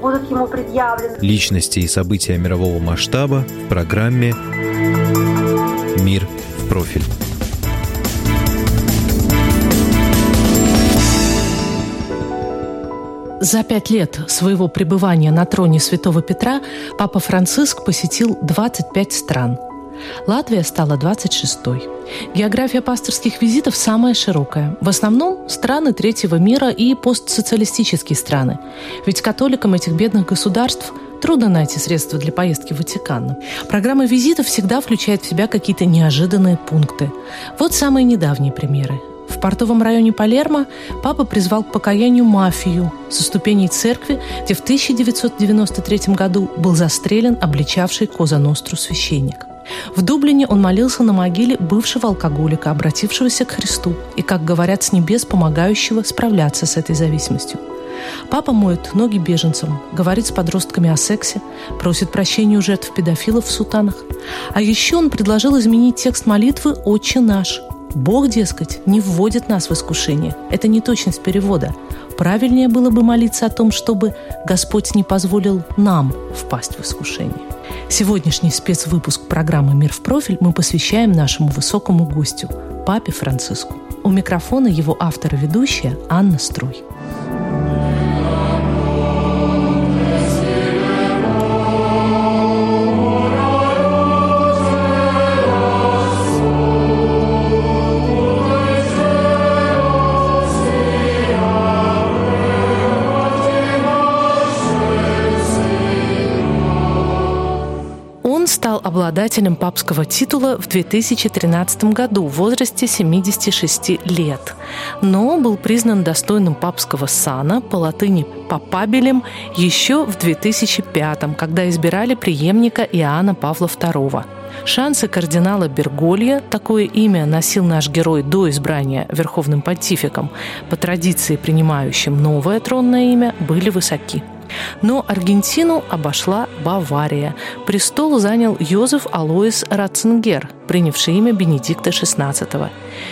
будут ему предъявлены. Личности и события мирового масштаба в программе «Мир в профиль». За пять лет своего пребывания на троне Святого Петра Папа Франциск посетил 25 стран. Латвия стала 26-й. География пасторских визитов самая широкая. В основном страны третьего мира и постсоциалистические страны. Ведь католикам этих бедных государств трудно найти средства для поездки в Ватикан. Программа визитов всегда включает в себя какие-то неожиданные пункты. Вот самые недавние примеры. В портовом районе Палермо папа призвал к покаянию мафию со ступеней церкви, где в 1993 году был застрелен обличавший Коза Ностру священник. В Дублине он молился на могиле бывшего алкоголика, обратившегося к Христу и, как говорят с небес, помогающего справляться с этой зависимостью. Папа моет ноги беженцам, говорит с подростками о сексе, просит прощения у жертв педофилов в сутанах. А еще он предложил изменить текст молитвы «Отче наш». Бог, дескать, не вводит нас в искушение. Это не точность перевода. Правильнее было бы молиться о том, чтобы Господь не позволил нам впасть в искушение. Сегодняшний спецвыпуск программы «Мир в профиль» мы посвящаем нашему высокому гостю, папе Франциску. У микрофона его автор и ведущая Анна Струй. Обладателем папского титула в 2013 году в возрасте 76 лет, но был признан достойным папского сана по латыни «папабелем» еще в 2005, когда избирали преемника Иоанна Павла II. Шансы кардинала Берголья, такое имя носил наш герой до избрания верховным понтификом, по традиции принимающим новое тронное имя, были высоки. Но Аргентину обошла Бавария. Престол занял Йозеф Алоис Ратцингер, принявший имя Бенедикта XVI.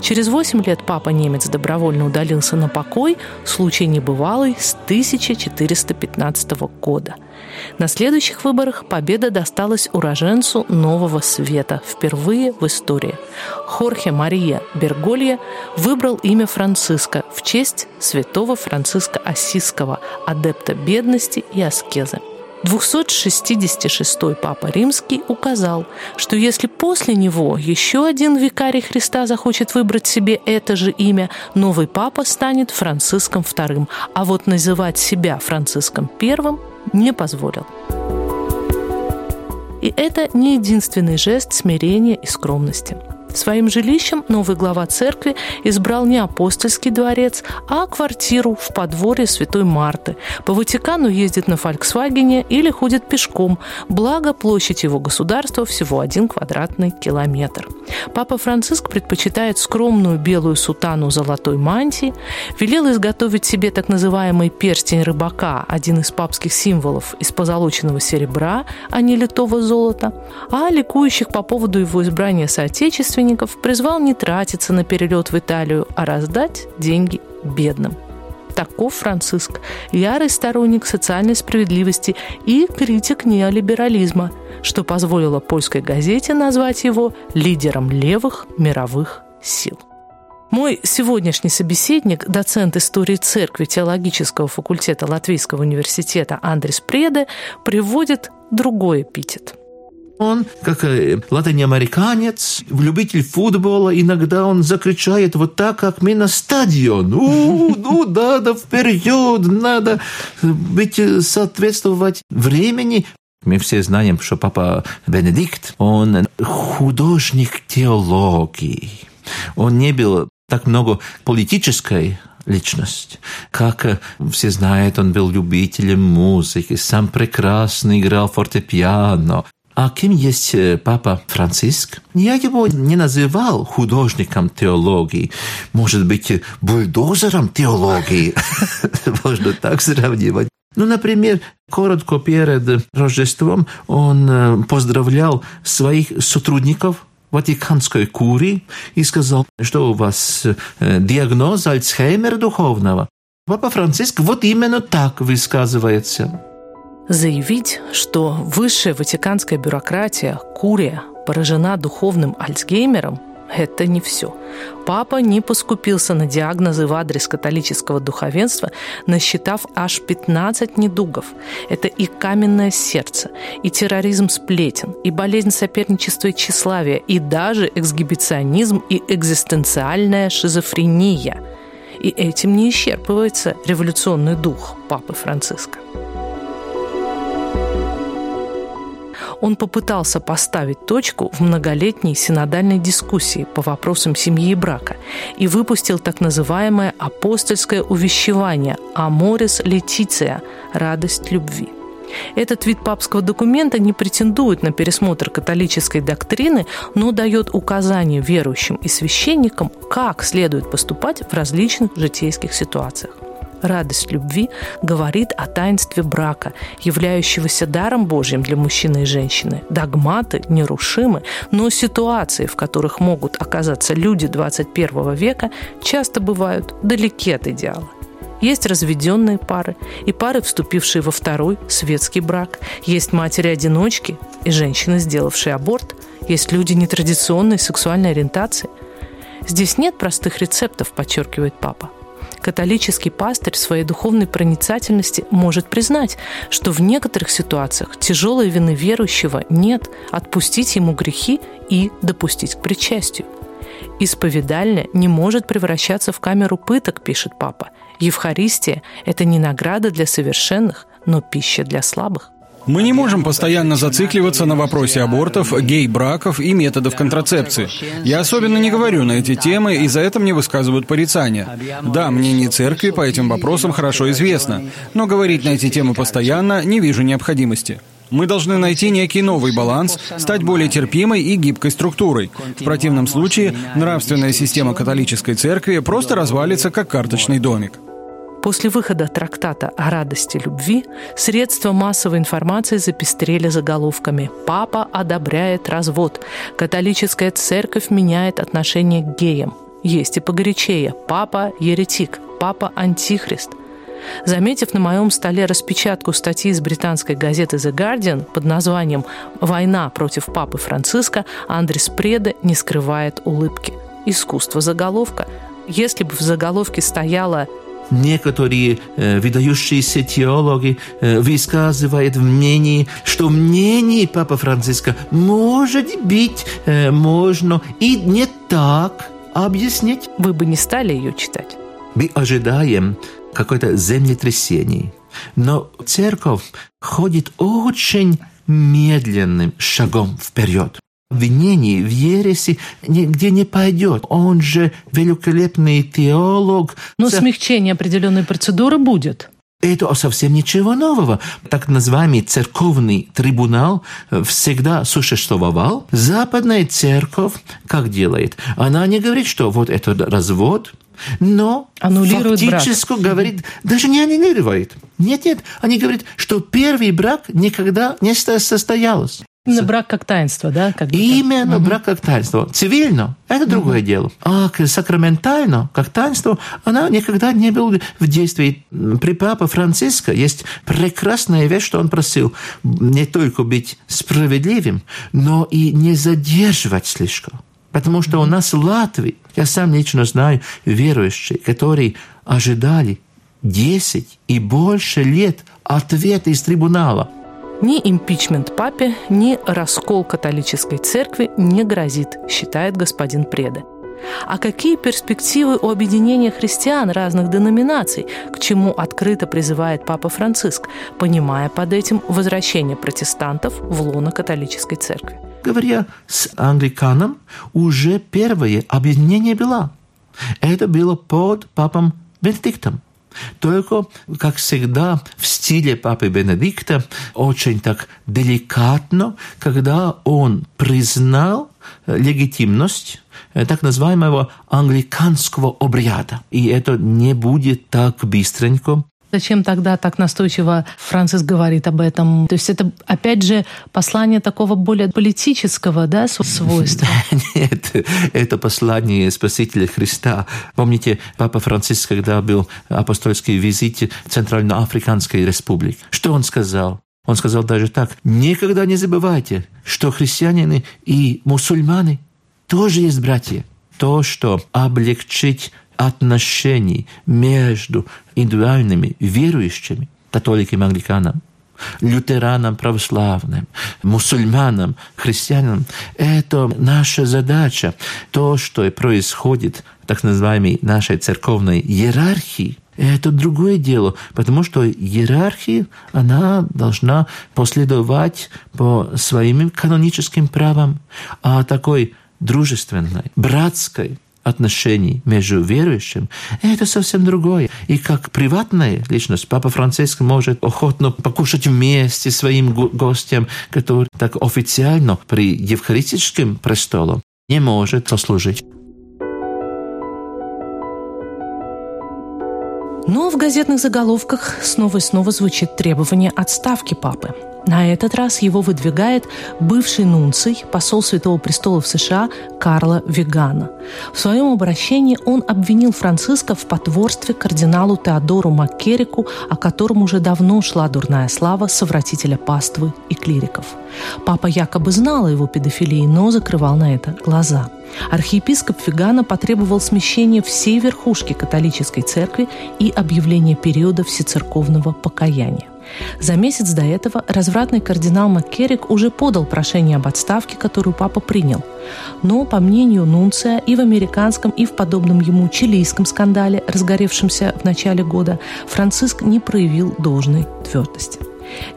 Через восемь лет папа-немец добровольно удалился на покой, случай небывалый, с 1415 года – на следующих выборах победа досталась уроженцу Нового Света впервые в истории. Хорхе Мария Берголье выбрал имя Франциска в честь святого Франциска Осиского, адепта бедности и аскезы. 266-й Папа Римский указал, что если после него еще один викарий Христа захочет выбрать себе это же имя, новый Папа станет Франциском II, а вот называть себя Франциском I не позволил. И это не единственный жест смирения и скромности – Своим жилищем новый глава церкви избрал не апостольский дворец, а квартиру в подворье Святой Марты. По Ватикану ездит на «Фольксвагене» или ходит пешком, благо площадь его государства всего один квадратный километр. Папа Франциск предпочитает скромную белую сутану золотой мантии, велел изготовить себе так называемый перстень рыбака, один из папских символов из позолоченного серебра, а не литого золота, а ликующих по поводу его избрания соотечественников родственников призвал не тратиться на перелет в Италию, а раздать деньги бедным. Таков Франциск, ярый сторонник социальной справедливости и критик неолиберализма, что позволило польской газете назвать его лидером левых мировых сил. Мой сегодняшний собеседник, доцент истории церкви теологического факультета Латвийского университета Андрес Преде, приводит другой эпитет – он, как э, латиноамериканец, любитель футбола, иногда он закричает вот так, как мы на стадион. У, ну, надо вперед, надо быть, э, соответствовать времени. Мы все знаем, что папа Бенедикт, он художник теологии. Он не был так много политической личность. Как все знают, он был любителем музыки, сам прекрасно играл фортепиано, а кем есть папа Франциск? Я его не называл художником теологии, может быть, бульдозером теологии, можно так сравнивать. Ну, например, коротко перед Рождеством он поздравлял своих сотрудников Ватиканской курии и сказал, что у вас диагноз Альцхеймера духовного. Папа Франциск вот именно так высказывается. Заявить, что высшая ватиканская бюрократия, курия, поражена духовным Альцгеймером, это не все. Папа не поскупился на диагнозы в адрес католического духовенства, насчитав аж 15 недугов. Это и каменное сердце, и терроризм сплетен, и болезнь соперничества и тщеславия, и даже эксгибиционизм и экзистенциальная шизофрения. И этим не исчерпывается революционный дух Папы Франциска. Он попытался поставить точку в многолетней синодальной дискуссии по вопросам семьи и брака и выпустил так называемое апостольское увещевание «Аморис Летиция» – «Радость любви». Этот вид папского документа не претендует на пересмотр католической доктрины, но дает указания верующим и священникам, как следует поступать в различных житейских ситуациях радость любви говорит о таинстве брака, являющегося даром Божьим для мужчины и женщины. Догматы нерушимы, но ситуации, в которых могут оказаться люди 21 века, часто бывают далеки от идеала. Есть разведенные пары и пары, вступившие во второй светский брак. Есть матери-одиночки и женщины, сделавшие аборт. Есть люди нетрадиционной сексуальной ориентации. Здесь нет простых рецептов, подчеркивает папа католический пастырь своей духовной проницательности может признать, что в некоторых ситуациях тяжелой вины верующего нет, отпустить ему грехи и допустить к причастию. Исповедальня не может превращаться в камеру пыток, пишет папа. Евхаристия – это не награда для совершенных, но пища для слабых. Мы не можем постоянно зацикливаться на вопросе абортов, гей-браков и методов контрацепции. Я особенно не говорю на эти темы, и за это мне высказывают порицания. Да, мнение церкви по этим вопросам хорошо известно, но говорить на эти темы постоянно не вижу необходимости. Мы должны найти некий новый баланс, стать более терпимой и гибкой структурой. В противном случае нравственная система католической церкви просто развалится, как карточный домик. После выхода трактата о радости любви средства массовой информации запестрели заголовками «Папа одобряет развод», «Католическая церковь меняет отношение к геям», есть и погорячее «Папа еретик», «Папа антихрист», Заметив на моем столе распечатку статьи из британской газеты The Guardian под названием «Война против папы Франциска», Андрес Преда не скрывает улыбки. Искусство заголовка. Если бы в заголовке стояло некоторые э, выдающиеся теологи э, высказывают мнение, что мнение Папы Франциска может быть э, можно и не так объяснить. Вы бы не стали ее читать? Мы ожидаем какое-то землетрясение. Но церковь ходит очень медленным шагом вперед обвинений в ереси нигде не пойдет. Он же великолепный теолог. Но смягчение определенной процедуры будет. Это совсем ничего нового. Так называемый церковный трибунал всегда существовал. Западная церковь как делает? Она не говорит, что вот это развод, но Аннулирует фактически брак. говорит, даже не аннулирует. Нет, нет, они говорят, что первый брак никогда не состоялся. Именно брак как таинство, да? Как Именно угу. брак как таинство. Цивильно – это угу. другое дело. А сакраментально, как таинство, она никогда не была в действии. При папе Франциско есть прекрасная вещь, что он просил не только быть справедливым, но и не задерживать слишком. Потому что у нас в Латвии, я сам лично знаю верующие, которые ожидали 10 и больше лет ответа из трибунала – ни импичмент папе, ни раскол католической церкви не грозит, считает господин Преда. А какие перспективы у объединения христиан разных деноминаций, к чему открыто призывает Папа Франциск, понимая под этим возвращение протестантов в лоно католической церкви? Говоря с англиканом, уже первое объединение было. Это было под папом Бенедиктом. Только, как всегда, в стиле папы Бенедикта, очень так деликатно, когда он признал легитимность так называемого англиканского обряда. И это не будет так быстренько. Зачем тогда так настойчиво Франциск говорит об этом? То есть это, опять же, послание такого более политического да, свойства? Нет, это послание Спасителя Христа. Помните, Папа Франциск, когда был апостольский визит в Центральноафриканской республике, что он сказал? Он сказал даже так, никогда не забывайте, что христиане и мусульмане тоже есть братья. То, что облегчить отношений между индивидуальными верующими, католикам, англиканам, лютеранам, православным, мусульманам, христианам. Это наша задача. То, что происходит в так называемой нашей церковной иерархии, это другое дело, потому что иерархия, она должна последовать по своим каноническим правам, а такой дружественной, братской, отношений между верующим, это совсем другое. И как приватная личность, Папа Франциск может охотно покушать вместе своим гостям, который так официально при Евхаристическом престоле не может сослужить. Но в газетных заголовках снова и снова звучит требование отставки папы. На этот раз его выдвигает бывший нунций, посол Святого Престола в США Карла Вегана. В своем обращении он обвинил Франциска в потворстве кардиналу Теодору Маккерику, о котором уже давно шла дурная слава совратителя паствы и клириков. Папа якобы знал о его педофилии, но закрывал на это глаза. Архиепископ Фигана потребовал смещения всей верхушки католической церкви и объявления периода всецерковного покаяния. За месяц до этого развратный кардинал Маккерик уже подал прошение об отставке, которую папа принял. Но, по мнению Нунция, и в американском, и в подобном ему чилийском скандале, разгоревшемся в начале года, Франциск не проявил должной твердости.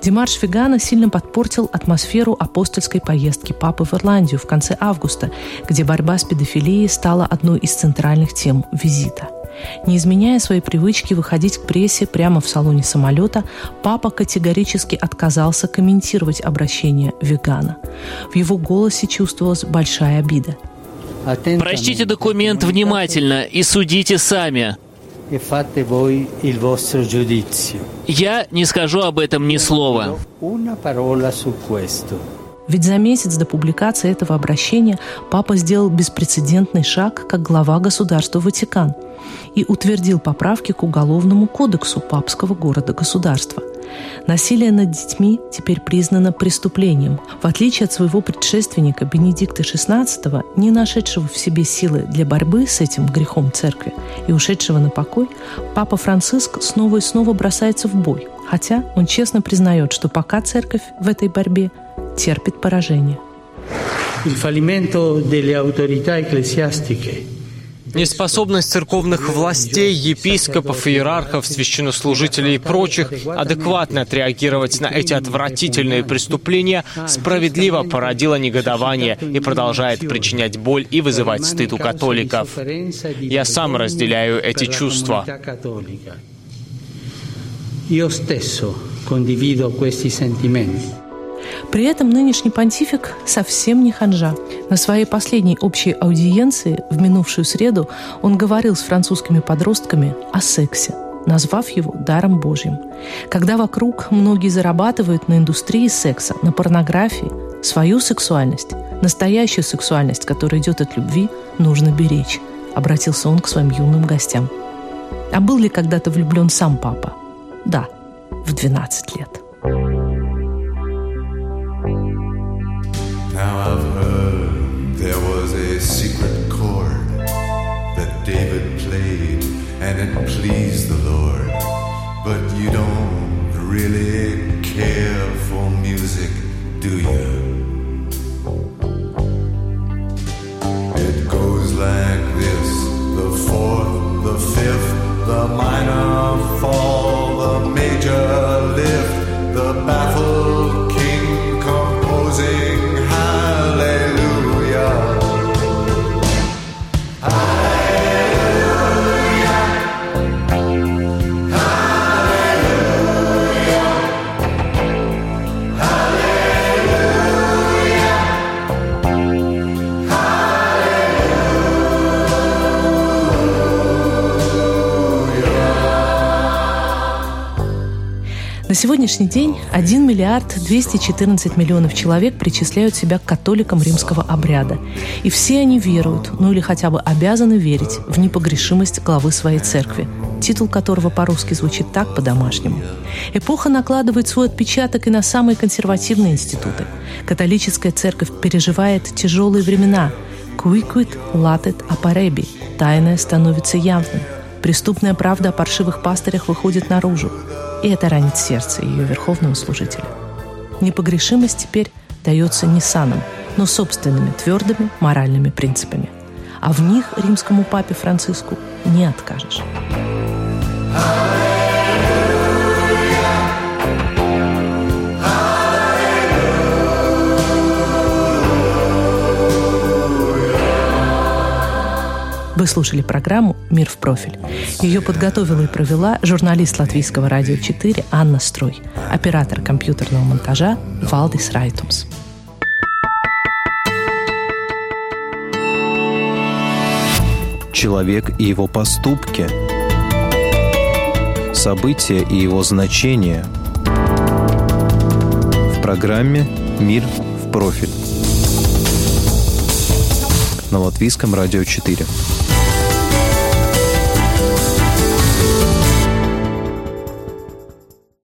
Демарш Фигана сильно подпортил атмосферу апостольской поездки папы в Ирландию в конце августа, где борьба с педофилией стала одной из центральных тем визита – не изменяя своей привычки выходить к прессе прямо в салоне самолета, папа категорически отказался комментировать обращение вегана. В его голосе чувствовалась большая обида. Прочтите документ внимательно и судите сами. Я не скажу об этом ни слова. Ведь за месяц до публикации этого обращения папа сделал беспрецедентный шаг как глава государства Ватикан и утвердил поправки к Уголовному кодексу папского города-государства. Насилие над детьми теперь признано преступлением. В отличие от своего предшественника Бенедикта XVI, не нашедшего в себе силы для борьбы с этим грехом церкви и ушедшего на покой, папа Франциск снова и снова бросается в бой, хотя он честно признает, что пока церковь в этой борьбе терпит поражение. Неспособность церковных властей, епископов, иерархов, священнослужителей и прочих адекватно отреагировать на эти отвратительные преступления справедливо породила негодование и продолжает причинять боль и вызывать стыд у католиков. Я сам разделяю эти чувства. Io stesso condivido questi sentimenti. При этом нынешний понтифик совсем не ханжа. На своей последней общей аудиенции в минувшую среду он говорил с французскими подростками о сексе, назвав его даром Божьим. Когда вокруг многие зарабатывают на индустрии секса, на порнографии, свою сексуальность, настоящую сексуальность, которая идет от любви, нужно беречь, обратился он к своим юным гостям. А был ли когда-то влюблен сам папа? Да, в 12 лет. It pleased the Lord. But you don't really care for music, do you? На сегодняшний день 1 миллиард 214 миллионов человек причисляют себя к католикам римского обряда. И все они веруют, ну или хотя бы обязаны верить в непогрешимость главы своей церкви, титул которого по-русски звучит так по-домашнему. Эпоха накладывает свой отпечаток и на самые консервативные институты. Католическая церковь переживает тяжелые времена. «Quicquid latet апареби» – тайное становится явным. Преступная правда о паршивых пастырях выходит наружу и это ранит сердце ее верховного служителя. Непогрешимость теперь дается не саном, но собственными твердыми моральными принципами. А в них римскому папе Франциску не откажешь. Вы слушали программу «Мир в профиль». Ее подготовила и провела журналист Латвийского радио 4 Анна Строй, оператор компьютерного монтажа Валдис Райтумс. Человек и его поступки. События и его значения. В программе «Мир в профиль» на Латвийском радио 4.